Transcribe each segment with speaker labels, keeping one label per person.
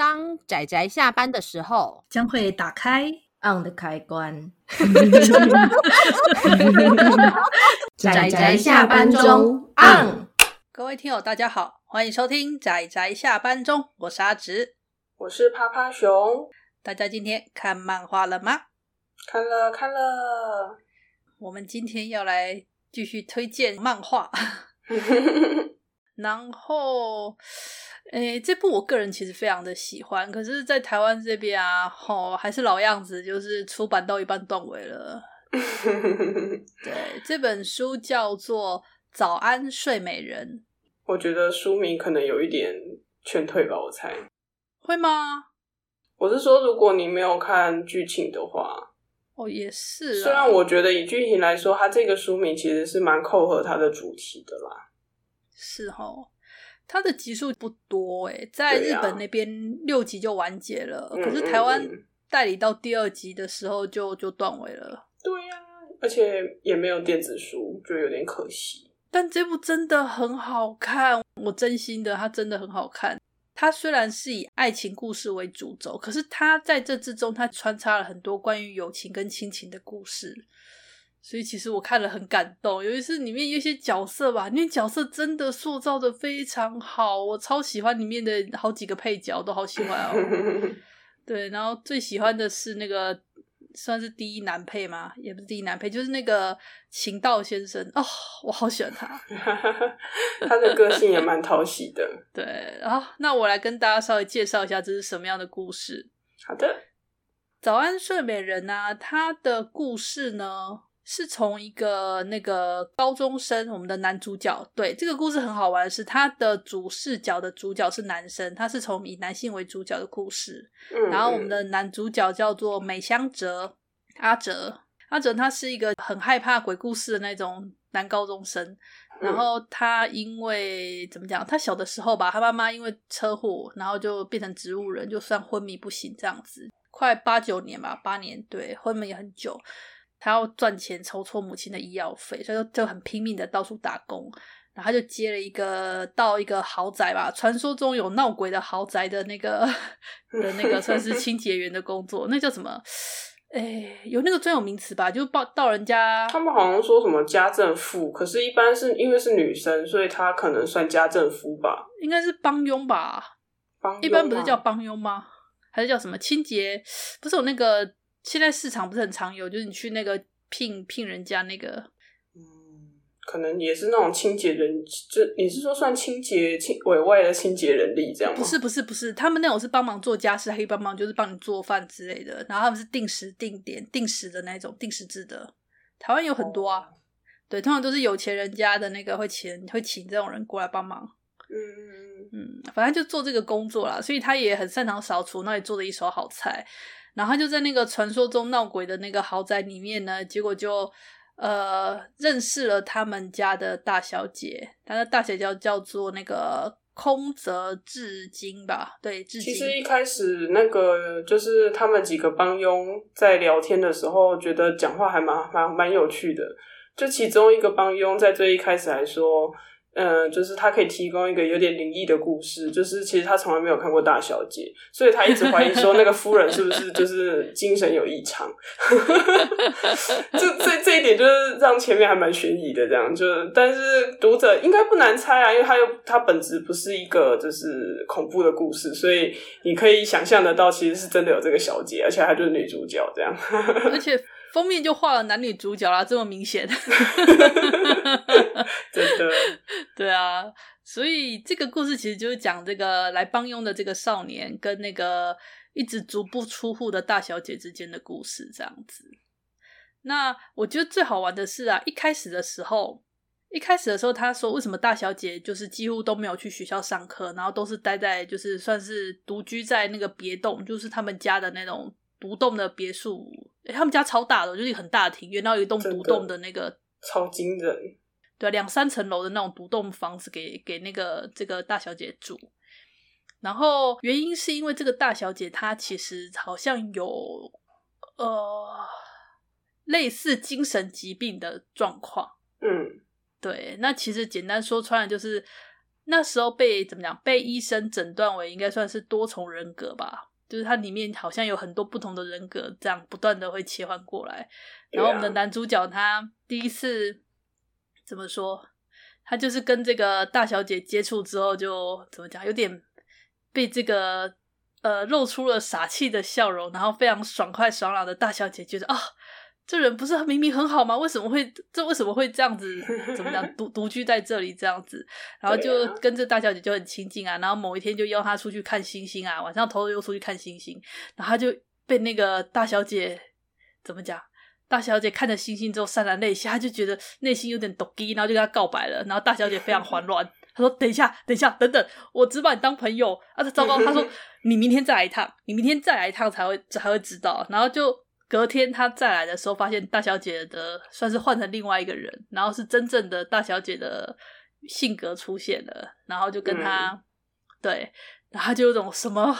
Speaker 1: 当仔仔下班的时候，
Speaker 2: 将会打开
Speaker 3: on 的开关。仔仔下班中 on。
Speaker 4: 各位听友，大家好，欢迎收听仔仔下班中，我是阿直，
Speaker 5: 我是趴趴熊。
Speaker 4: 大家今天看漫画了吗？
Speaker 5: 看了，看了。
Speaker 4: 我们今天要来继续推荐漫画。然后，诶，这部我个人其实非常的喜欢，可是，在台湾这边啊，吼、哦，还是老样子，就是出版到一半断尾了。对，这本书叫做《早安睡美人》。
Speaker 5: 我觉得书名可能有一点劝退吧，我猜。
Speaker 4: 会吗？
Speaker 5: 我是说，如果你没有看剧情的话，
Speaker 4: 哦，也是。
Speaker 5: 虽然我觉得以剧情来说，它这个书名其实是蛮扣合它的主题的啦。
Speaker 4: 是哦，它的集数不多诶，在日本那边六集就完结了，啊、可是台湾代理到第二集的时候就就断尾了。
Speaker 5: 对呀、啊，而且也没有电子书，就有点可惜。
Speaker 4: 但这部真的很好看，我真心的，它真的很好看。它虽然是以爱情故事为主轴，可是它在这之中，它穿插了很多关于友情跟亲情的故事。所以其实我看了很感动，尤其是里面有一些角色吧，里面角色真的塑造的非常好，我超喜欢里面的好几个配角，都好喜欢哦。对，然后最喜欢的是那个算是第一男配吗？也不是第一男配，就是那个晴道先生哦，我好喜欢他，
Speaker 5: 他的个性也蛮讨喜的。
Speaker 4: 对，然后那我来跟大家稍微介绍一下这是什么样的故事。
Speaker 5: 好的，
Speaker 4: 早安睡美人啊，他的故事呢，是从一个那个高中生，我们的男主角。对，这个故事很好玩的是，他的主视角的主角是男生，他是从以男性为主角的故事。嗯，然后我们的男主角叫做美香哲，阿哲，阿哲他是一个很害怕鬼故事的那种男高中生。然后他因为怎么讲，他小的时候吧，他妈妈因为车祸，然后就变成植物人，就算昏迷不醒这样子，快八九年吧，八年，对，昏迷也很久。他要赚钱筹措母亲的医药费，所以就就很拼命的到处打工。然后他就接了一个到一个豪宅吧，传说中有闹鬼的豪宅的那个的那个算是清洁员的工作，那叫什么？哎，有那个专有名词吧？就报到人家
Speaker 5: 他们好像说什么家政妇，可是一般是因为是女生，所以她可能算家政妇吧？
Speaker 4: 应该是帮佣吧？帮佣一般不是叫帮佣吗？还是叫什么清洁？不是有那个？现在市场不是很常有，就是你去那个聘聘人家那个，
Speaker 5: 嗯，可能也是那种清洁人，就你是说算清洁清委外的清洁人力这样吗？
Speaker 4: 不是不是不是，他们那种是帮忙做家事，还可以帮忙就是帮你做饭之类的。然后他们是定时定点定时的那种定时制的，台湾有很多啊。哦、对，通常都是有钱人家的那个会请会请这种人过来帮忙。嗯嗯嗯，反正就做这个工作啦，所以他也很擅长扫除，那里做的一手好菜。然后就在那个传说中闹鬼的那个豪宅里面呢，结果就呃认识了他们家的大小姐，她的大小姐叫叫做那个空泽至今吧，对，至今。其实
Speaker 5: 一开始那个就是他们几个帮佣在聊天的时候，觉得讲话还蛮蛮蛮有趣的，就其中一个帮佣在最一开始来说。嗯，就是他可以提供一个有点灵异的故事，就是其实他从来没有看过大小姐，所以他一直怀疑说那个夫人是不是就是精神有异常。这这这一点就是让前面还蛮悬疑的，这样就，但是读者应该不难猜啊，因为他又他本质不是一个就是恐怖的故事，所以你可以想象得到，其实是真的有这个小姐，而且她就是女主角这样，
Speaker 4: 而且。封面就画了男女主角啦，这么明显，
Speaker 5: 真的，
Speaker 4: 对啊，所以这个故事其实就是讲这个来帮佣的这个少年跟那个一直足不出户的大小姐之间的故事，这样子。那我觉得最好玩的是啊，一开始的时候，一开始的时候他说为什么大小姐就是几乎都没有去学校上课，然后都是待在就是算是独居在那个别栋，就是他们家的那种独栋的别墅。欸、他们家超大的，就是很大的庭院，然后有一栋独栋的那个
Speaker 5: 超惊人，
Speaker 4: 对，两三层楼的那种独栋房子给给那个这个大小姐住。然后原因是因为这个大小姐她其实好像有呃类似精神疾病的状况。嗯，对，那其实简单说穿了就是那时候被怎么讲？被医生诊断为应该算是多重人格吧，就是它里面好像有很多不同的人格，这样不断的会切换过来。然后我们的男主角他第一次怎么说？他就是跟这个大小姐接触之后，就怎么讲？有点被这个呃露出了傻气的笑容，然后非常爽快爽朗的大小姐觉得啊。这人不是明明很好吗？为什么会这为什么会这样子？怎么讲独独居在这里这样子？然后就跟这大小姐就很亲近啊。然后某一天就邀她出去看星星啊，晚上偷偷又出去看星星。然后他就被那个大小姐怎么讲？大小姐看着星星之后潸然泪下，她就觉得内心有点抖机，然后就跟她告白了。然后大小姐非常 慌乱，她说：“等一下，等一下，等等，我只把你当朋友啊！”糟糕，她说：“你明天再来一趟，你明天再来一趟才会才会知道。”然后就。隔天他再来的时候，发现大小姐的算是换成另外一个人，然后是真正的大小姐的性格出现了，然后就跟他、嗯、对，然后就有种什么，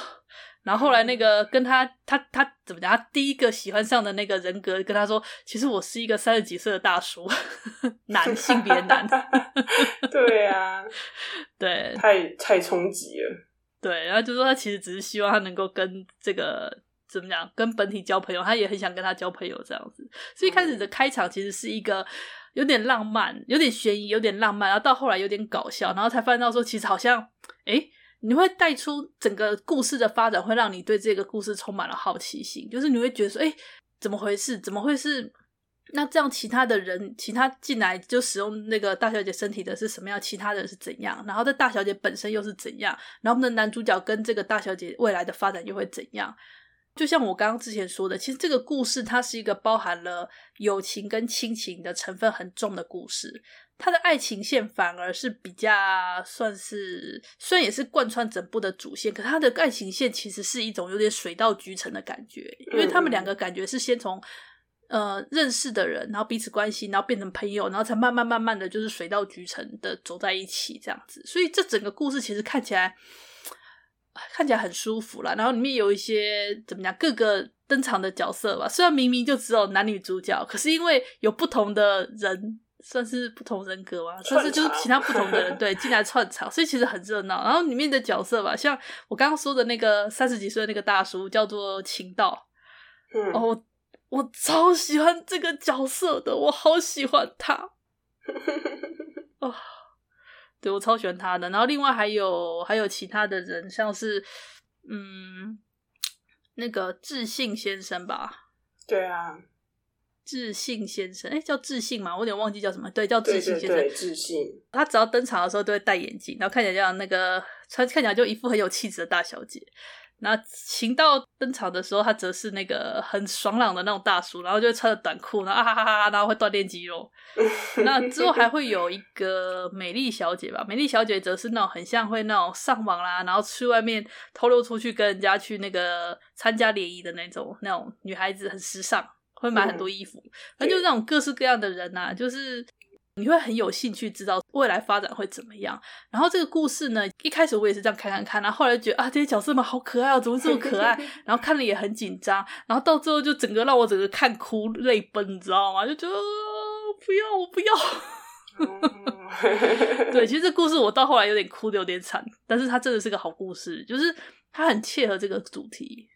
Speaker 4: 然后后来那个跟他他他怎么讲？他第一个喜欢上的那个人格跟他说，其实我是一个三十几岁的大叔，男性别男，
Speaker 5: 对啊，
Speaker 4: 对，
Speaker 5: 太太冲击了，
Speaker 4: 对，然后就说他其实只是希望他能够跟这个。怎么讲？跟本体交朋友，他也很想跟他交朋友这样子。所以一开始的开场其实是一个有点浪漫、有点悬疑、有点浪漫，然后到后来有点搞笑，然后才发现到说，其实好像，诶，你会带出整个故事的发展，会让你对这个故事充满了好奇心。就是你会觉得说，诶，怎么回事？怎么会是？那这样其他的人，其他进来就使用那个大小姐身体的是什么样？其他人是怎样？然后这大小姐本身又是怎样？然后我们的男主角跟这个大小姐未来的发展又会怎样？就像我刚刚之前说的，其实这个故事它是一个包含了友情跟亲情的成分很重的故事。它的爱情线反而是比较算是，虽然也是贯穿整部的主线，可它的爱情线其实是一种有点水到渠成的感觉，因为他们两个感觉是先从呃认识的人，然后彼此关系，然后变成朋友，然后才慢慢慢慢的就是水到渠成的走在一起这样子。所以这整个故事其实看起来。看起来很舒服啦，然后里面有一些怎么讲，各个登场的角色吧。虽然明明就只有男女主角，可是因为有不同的人，算是不同人格嘛，算是就是其他不同的人对进来串场，所以其实很热闹。然后里面的角色吧，像我刚刚说的那个三十几岁的那个大叔，叫做秦道，嗯，哦，我超喜欢这个角色的，我好喜欢他，哦。对，我超喜欢他的，然后另外还有还有其他的人，像是嗯那个智信先生吧？
Speaker 5: 对啊，
Speaker 4: 智信先生，哎，叫智信吗？我有点忘记叫什么。对，叫智信先生。
Speaker 5: 对，对，对，智信。
Speaker 4: 他只要登场的时候都会戴眼镜，然后看起来像那个穿看起来就一副很有气质的大小姐。那行道登场的时候，他则是那个很爽朗的那种大叔，然后就穿着短裤，然后啊哈哈哈，然后会锻炼肌肉。那之后还会有一个美丽小姐吧，美丽小姐则是那种很像会那种上网啦，然后去外面偷溜出去跟人家去那个参加联谊的那种那种女孩子，很时尚，会买很多衣服，反正就是那种各式各样的人呐、啊，就是。你会很有兴趣知道未来发展会怎么样。然后这个故事呢，一开始我也是这样看看看，然后后来就觉得啊，这些角色们好可爱哦，怎么这么可爱？然后看了也很紧张，然后到最后就整个让我整个看哭泪奔，你知道吗？就觉得不要，我不要。对，其实这故事我到后来有点哭的有点惨，但是它真的是个好故事，就是它很切合这个主题。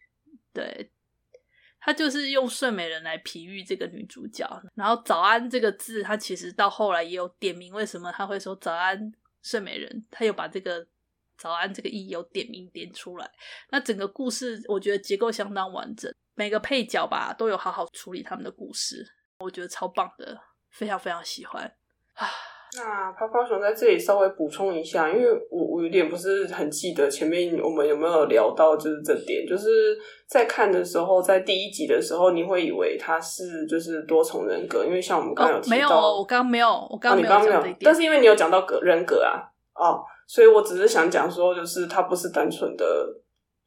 Speaker 4: 对。他就是用睡美人来比喻这个女主角，然后“早安”这个字，他其实到后来也有点名，为什么他会说“早安，睡美人”？他有把这个“早安”这个意有点名点出来。那整个故事，我觉得结构相当完整，每个配角吧都有好好处理他们的故事，我觉得超棒的，非常非常喜欢啊。
Speaker 5: 那泡泡熊在这里稍微补充一下，因为我我有点不是很记得前面我们有没有聊到，就是这点，就是在看的时候，在第一集的时候，你会以为他是就是多重人格，因为像我们刚刚有提到，哦、没有，我刚刚没有，我刚刚没有讲这一点，
Speaker 4: 但
Speaker 5: 是因为你有讲到格人格啊，哦，所以我只是想讲说，就是他不是单纯的。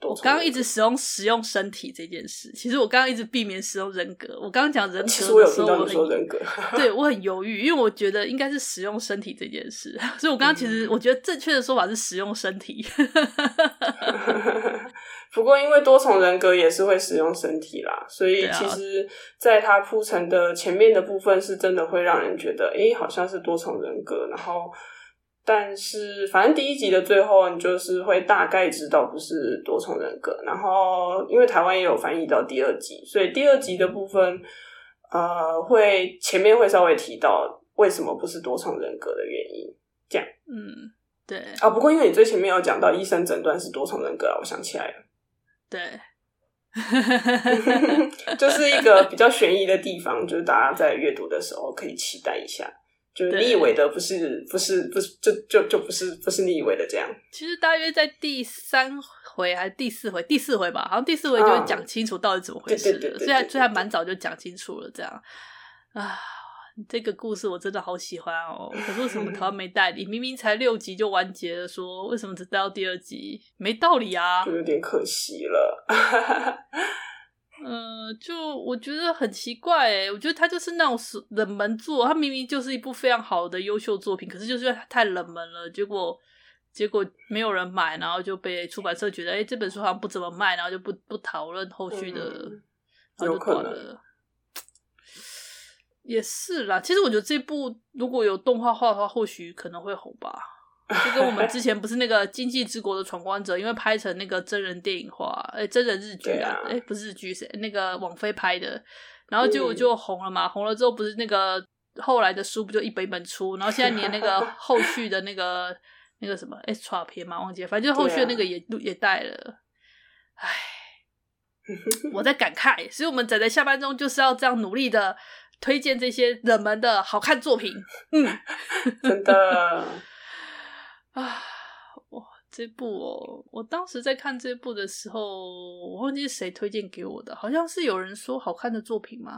Speaker 4: 我刚刚一直使用使用身体这件事，其实我刚刚一直避免使用人格。我刚刚讲人格的时候，
Speaker 5: 其实我有听到你说人格，
Speaker 4: 对我很犹豫，因为我觉得应该是使用身体这件事，所以我刚刚其实我觉得正确的说法是使用身体。
Speaker 5: 不过因为多重人格也是会使用身体啦，所以其实在它铺陈的前面的部分是真的会让人觉得，哎，好像是多重人格，然后。但是反正第一集的最后，你就是会大概知道不是多重人格。然后因为台湾也有翻译到第二集，所以第二集的部分，呃，会前面会稍微提到为什么不是多重人格的原因。这样，
Speaker 4: 嗯，对。
Speaker 5: 啊，不过因为你最前面有讲到医生诊断是多重人格啊，我想起来了。
Speaker 4: 对。
Speaker 5: 就是一个比较悬疑的地方，就是大家在阅读的时候可以期待一下。就是你以为的不是不是不是就就就不是不是你以为的这样。其
Speaker 4: 实大约在第三回还是第四回，第四回吧，好像第四回就会讲清楚到底怎么回事了。虽然虽然蛮早就讲清楚了，这样啊。这个故事我真的好喜欢哦，可是为什么台湾没代理？明明才六集就完结了，说为什么只带到第二集？没道理啊，
Speaker 5: 就有点可惜了。
Speaker 4: 嗯、呃，就我觉得很奇怪诶，我觉得他就是那种冷门作，他明明就是一部非常好的优秀作品，可是就是因为他太冷门了，结果结果没有人买，然后就被出版社觉得，哎，这本书好像不怎么卖，然后就不不讨论后续的，嗯、然后就断了。也是啦，其实我觉得这部如果有动画化的话，或许可能会红吧。就跟我们之前不是那个《经济之国的闯关者》，因为拍成那个真人电影化，哎、欸，真人日剧啊，哎、啊欸，不是日剧，是那个网飞拍的，然后就就红了嘛。嗯、红了之后，不是那个后来的书不就一本一本出，然后现在连那个 后续的那个那个什么 extra 片嘛，忘记了，反正就后续的那个也、啊、也带了。唉，我在感慨，所以我们仔仔下班中就是要这样努力的。推荐这些冷门的好看作品，嗯，
Speaker 5: 真的
Speaker 4: 啊，哇，这部哦，我当时在看这部的时候，我忘记是谁推荐给我的，好像是有人说好看的作品吗？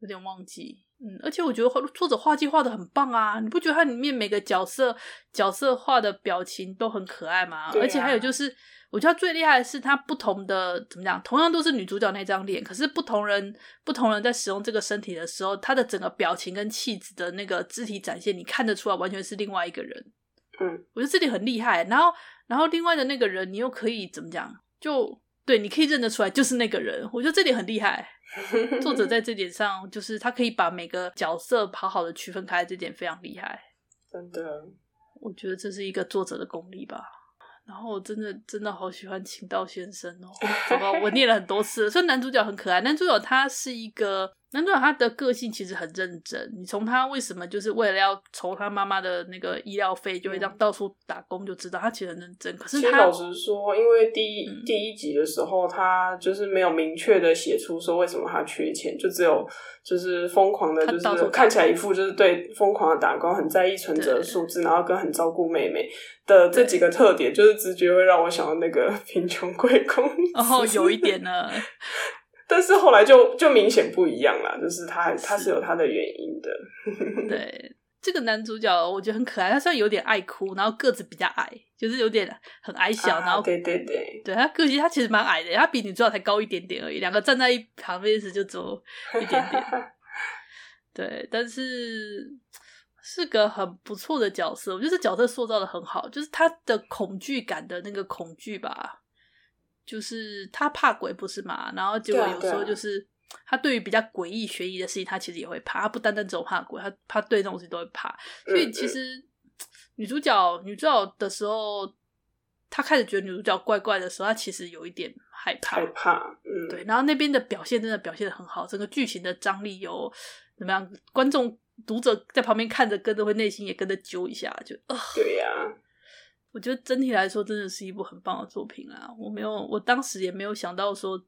Speaker 4: 有点忘记，嗯，而且我觉得作者画技画的很棒啊，你不觉得它里面每个角色角色画的表情都很可爱吗？啊、而且还有就是。我觉得最厉害的是，他不同的怎么讲，同样都是女主角那张脸，可是不同人不同人在使用这个身体的时候，他的整个表情跟气质的那个肢体展现，你看得出来完全是另外一个人。
Speaker 5: 嗯，
Speaker 4: 我觉得这点很厉害。然后，然后另外的那个人，你又可以怎么讲？就对，你可以认得出来就是那个人。我觉得这点很厉害。作者在这点上，就是他可以把每个角色好好的区分开，这点非常厉害。
Speaker 5: 真的，
Speaker 4: 我觉得这是一个作者的功力吧。然后我真的真的好喜欢秦道先生哦，糟糕，我念了很多次。虽然男主角很可爱，男主角他是一个。男主角他的个性其实很认真，你从他为什么就是为了要筹他妈妈的那个医疗费，就会这样到处打工，就知道他其实很认真。可是他
Speaker 5: 其实老实说，因为第一、嗯、第一集的时候，他就是没有明确的写出说为什么他缺钱，就只有就是疯狂的，就是看起来一副就是对疯狂的打工，很在意存折的数字，然后跟很照顾妹妹的这几个特点，就是直觉会让我想到那个 贫穷贵公子。
Speaker 4: 然后有一点呢。
Speaker 5: 但是后来就就明显不一样了，就是他他是有他的原因的。
Speaker 4: 对，这个男主角我觉得很可爱，他虽然有点爱哭，然后个子比较矮，就是有点很矮小，啊、然后
Speaker 5: 对对对，
Speaker 4: 对他个子他其实蛮矮的，他比女主角才高一点点而已，两个站在一旁边时就走一点点。对，但是是个很不错的角色，我觉得这角色塑造的很好，就是他的恐惧感的那个恐惧吧。就是他怕鬼不是嘛？然后结果有时候就是他对于比较诡异悬疑的事情，他其实也会怕。他不单单只有怕鬼，他他对这种事情都会怕。所以其实女主角女主角的时候，他开始觉得女主角怪怪的时候，他其实有一点害怕。
Speaker 5: 害怕，嗯，
Speaker 4: 对。然后那边的表现真的表现的很好，整个剧情的张力有怎么样？观众读者在旁边看着，跟着会内心也跟着揪一下，就啊，
Speaker 5: 对呀、啊。
Speaker 4: 我觉得整体来说真的是一部很棒的作品啊！我没有，我当时也没有想到说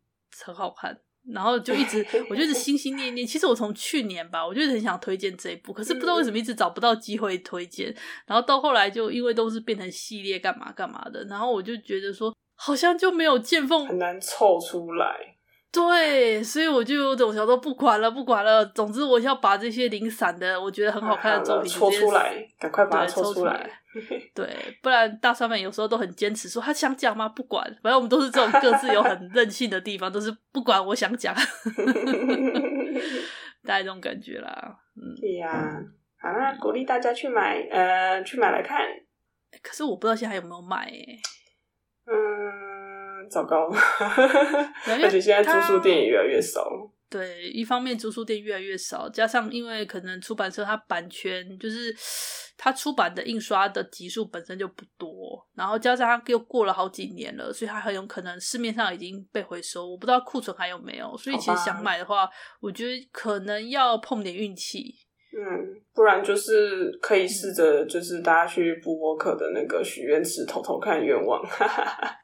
Speaker 4: 很好看，然后就一直，我就一直心心念念。其实我从去年吧，我就很想推荐这一部，可是不知道为什么一直找不到机会推荐。然后到后来就因为都是变成系列干嘛干嘛的，然后我就觉得说好像就没有见缝，
Speaker 5: 很难凑出来。
Speaker 4: 对，所以我就有种想说不管了，不管了。总之，我要把这些零散的，我觉得很好看的作品
Speaker 5: 抽出来，赶快把它抽出来。
Speaker 4: 对，不然大川们有时候都很坚持说他想讲吗？不管，反正我们都是这种各自有很 任性的地方，都是不管我想讲，大概这种感觉啦。嗯，
Speaker 5: 对呀、啊，好啦，鼓励大家去买，呃，去买来看。
Speaker 4: 可是我不知道现在还有没有卖诶、欸。
Speaker 5: 嗯。糟糕，而且现在租书店也越来越少。
Speaker 4: 了对，一方面租书店越来越少，加上因为可能出版社它版权就是它出版的印刷的集数本身就不多，然后加上它又过了好几年了，所以它很有可能市面上已经被回收，我不知道库存还有没有。所以其实想买的话，我觉得可能要碰点运气。
Speaker 5: 嗯，不然就是可以试着就是大家去布沃克的那个许愿池偷偷看愿望，哈哈哈，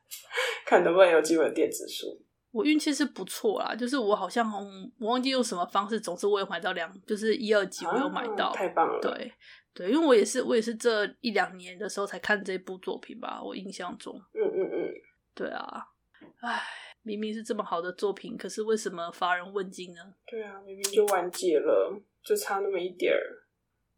Speaker 5: 看能不能有机会电子书。
Speaker 4: 我运气是不错啦，就是我好像我忘记用什么方式，总之我有买到两，就是一二集我有买到，
Speaker 5: 啊、太棒了。
Speaker 4: 对对，因为我也是我也是这一两年的时候才看这部作品吧，我印象中。
Speaker 5: 嗯嗯嗯，
Speaker 4: 对啊，唉，明明是这么好的作品，可是为什么乏人问津呢？
Speaker 5: 对啊，明明就完结了，就差那么一点儿，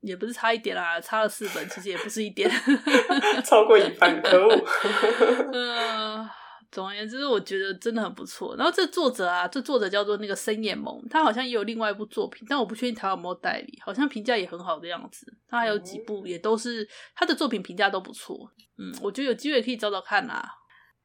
Speaker 4: 也不是差一点啦，差了四本，其实也不是一点，
Speaker 5: 超过一半，可恶。
Speaker 4: 嗯。总而言之，我觉得真的很不错。然后这作者啊，这作者叫做那个深野萌，他好像也有另外一部作品，但我不确定他有没有代理，好像评价也很好的样子。他还有几部也都是他的作品，评价都不错。嗯，我觉得有机会可以找找看啦。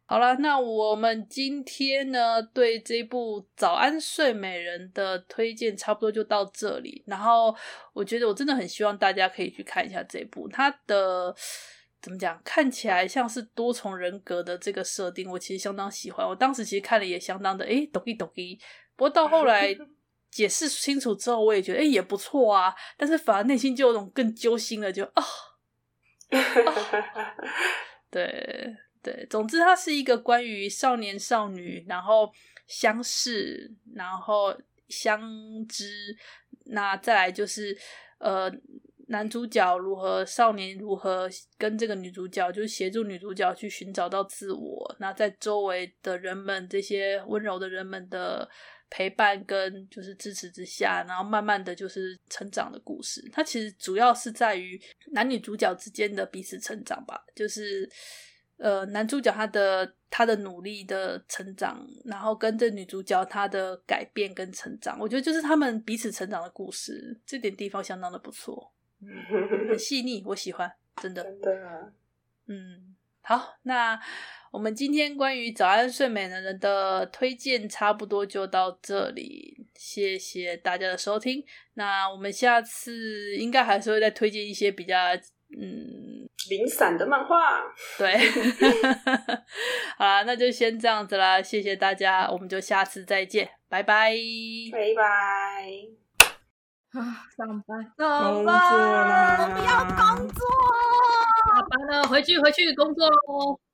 Speaker 4: 好了，那我们今天呢，对这部《早安睡美人》的推荐差不多就到这里。然后我觉得我真的很希望大家可以去看一下这部，它的。怎么讲？看起来像是多重人格的这个设定，我其实相当喜欢。我当时其实看了也相当的诶，懂一懂一。不过到后来 解释清楚之后，我也觉得诶也不错啊。但是反而内心就有种更揪心了，就啊，啊，对对。总之，它是一个关于少年少女，然后相识，然后相知，那再来就是呃。男主角如何，少年如何跟这个女主角，就是协助女主角去寻找到自我。那在周围的人们，这些温柔的人们的陪伴跟就是支持之下，然后慢慢的就是成长的故事。它其实主要是在于男女主角之间的彼此成长吧，就是呃男主角他的他的努力的成长，然后跟这女主角她的改变跟成长，我觉得就是他们彼此成长的故事，这点地方相当的不错。很细腻，我喜欢，真的。
Speaker 5: 真的啊。
Speaker 4: 嗯，好，那我们今天关于《早安睡美人》的推荐差不多就到这里，谢谢大家的收听。那我们下次应该还是会再推荐一些比较嗯
Speaker 5: 零散的漫画。
Speaker 4: 对，好啦，那就先这样子啦，谢谢大家，我们就下次再见，拜拜，
Speaker 5: 拜拜。
Speaker 3: 啊，上班，
Speaker 1: 上班，我不要工作，
Speaker 4: 下班了，回去，回去工作喽。